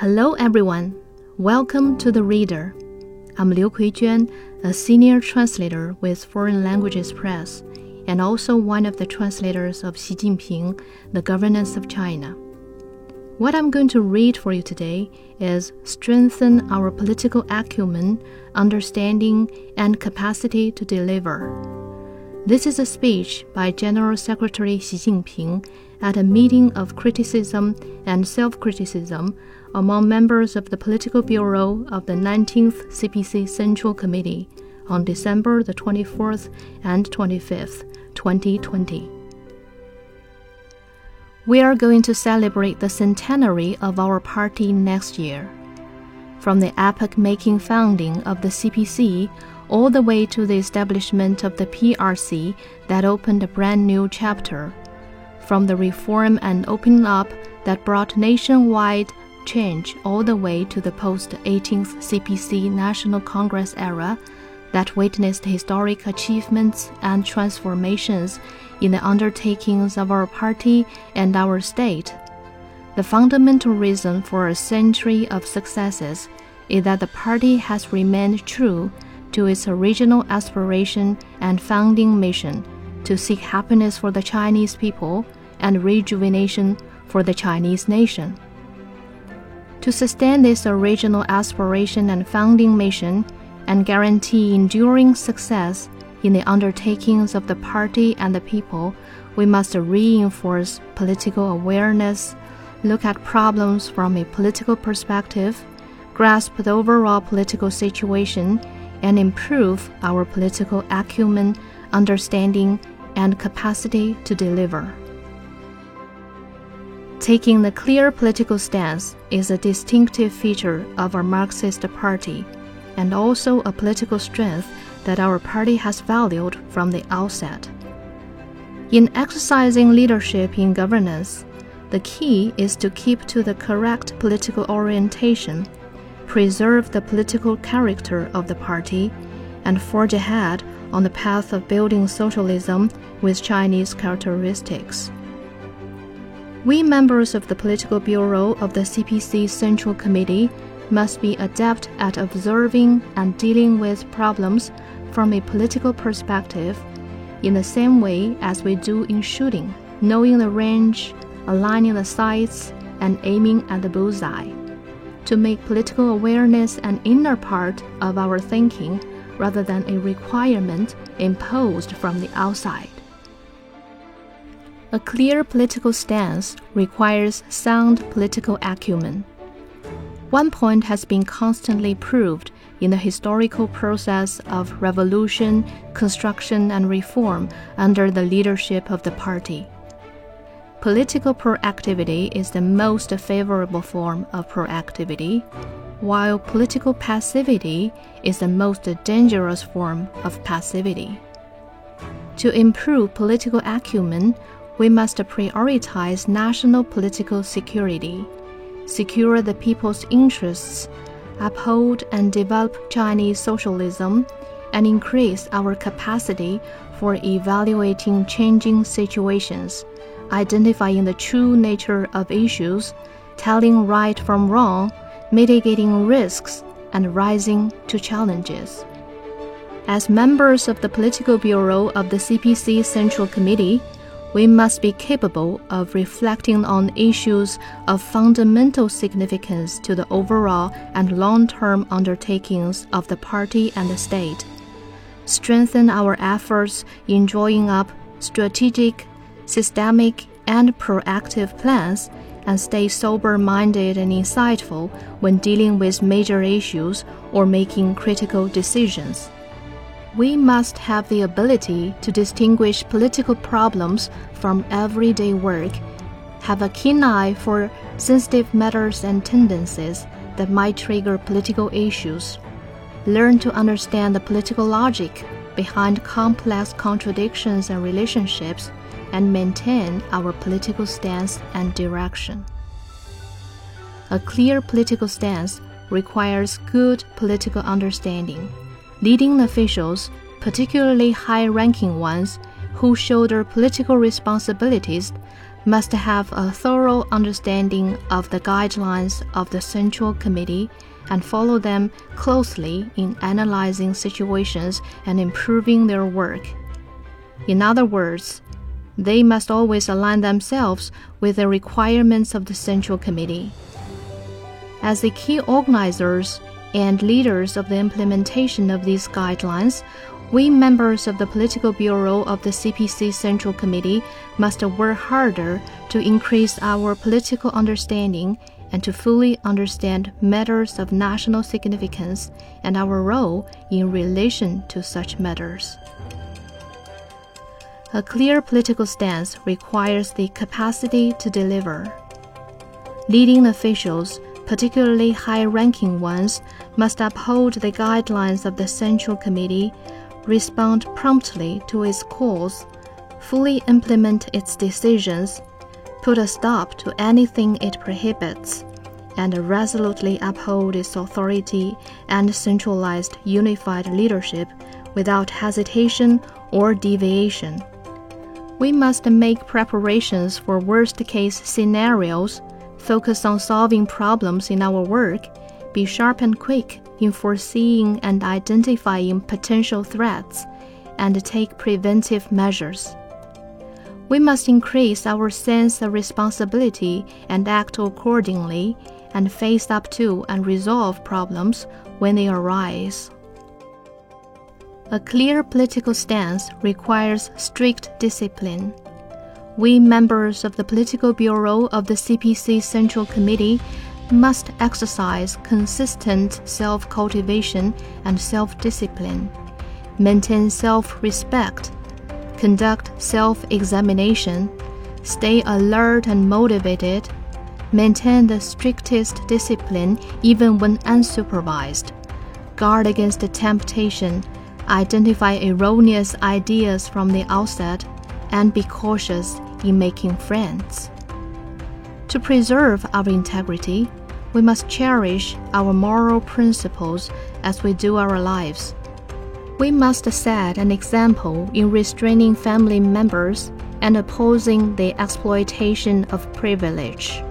Hello, everyone. Welcome to the Reader. I'm Liu Kuijuan, a senior translator with Foreign Languages Press, and also one of the translators of Xi Jinping, The Governance of China. What I'm going to read for you today is Strengthen Our Political Acumen, Understanding, and Capacity to Deliver. This is a speech by General Secretary Xi Jinping at a meeting of criticism and self criticism among members of the Political Bureau of the 19th CPC Central Committee on December the 24th and 25th, 2020. We are going to celebrate the centenary of our party next year. From the epoch making founding of the CPC all the way to the establishment of the PRC that opened a brand new chapter. From the reform and opening up that brought nationwide change all the way to the post 18th CPC National Congress era that witnessed historic achievements and transformations in the undertakings of our party and our state. The fundamental reason for a century of successes is that the party has remained true to its original aspiration and founding mission to seek happiness for the Chinese people and rejuvenation for the Chinese nation. To sustain this original aspiration and founding mission and guarantee enduring success in the undertakings of the party and the people, we must reinforce political awareness, look at problems from a political perspective, grasp the overall political situation, and improve our political acumen, understanding, and capacity to deliver. Taking the clear political stance is a distinctive feature of our Marxist party and also a political strength that our party has valued from the outset. In exercising leadership in governance, the key is to keep to the correct political orientation, preserve the political character of the party, and forge ahead on the path of building socialism with Chinese characteristics. We members of the Political Bureau of the CPC Central Committee must be adept at observing and dealing with problems from a political perspective in the same way as we do in shooting, knowing the range, aligning the sights, and aiming at the bullseye. To make political awareness an inner part of our thinking rather than a requirement imposed from the outside. A clear political stance requires sound political acumen. One point has been constantly proved in the historical process of revolution, construction, and reform under the leadership of the party. Political proactivity is the most favorable form of proactivity, while political passivity is the most dangerous form of passivity. To improve political acumen, we must prioritize national political security, secure the people's interests, uphold and develop Chinese socialism, and increase our capacity for evaluating changing situations, identifying the true nature of issues, telling right from wrong, mitigating risks, and rising to challenges. As members of the Political Bureau of the CPC Central Committee, we must be capable of reflecting on issues of fundamental significance to the overall and long term undertakings of the party and the state, strengthen our efforts in drawing up strategic, systemic, and proactive plans, and stay sober minded and insightful when dealing with major issues or making critical decisions we must have the ability to distinguish political problems from everyday work, have a keen eye for sensitive matters and tendencies that might trigger political issues, learn to understand the political logic behind complex contradictions and relationships, and maintain our political stance and direction. A clear political stance requires good political understanding leading officials, particularly high ranking ones, who shoulder political responsibilities, must have a thorough understanding of the guidelines of the Central Committee and follow them closely in analyzing situations and improving their work. In other words, they must always align themselves with the requirements of the Central Committee. As the key organizers and leaders of the implementation of these guidelines, we members of the Political Bureau of the CPC Central Committee must work harder to increase our political understanding and to fully understand matters of national significance and our role in relation to such matters. A clear political stance requires the capacity to deliver. Leading officials, particularly high ranking ones, must uphold the guidelines of the Central Committee, respond promptly to its calls, fully implement its decisions, put a stop to anything it prohibits, and resolutely uphold its authority and centralized unified leadership without hesitation or deviation. We must make preparations for worst case scenarios, focus on solving problems in our work, be sharp and quick in foreseeing and identifying potential threats, and take preventive measures. We must increase our sense of responsibility and act accordingly, and face up to and resolve problems when they arise. A clear political stance requires strict discipline. We members of the Political Bureau of the CPC Central Committee must exercise consistent self cultivation and self discipline, maintain self respect, conduct self examination, stay alert and motivated, maintain the strictest discipline even when unsupervised, guard against temptation identify erroneous ideas from the outset, and be cautious in making friends. To preserve our integrity, we must cherish our moral principles as we do our lives. We must set an example in restraining family members and opposing the exploitation of privilege.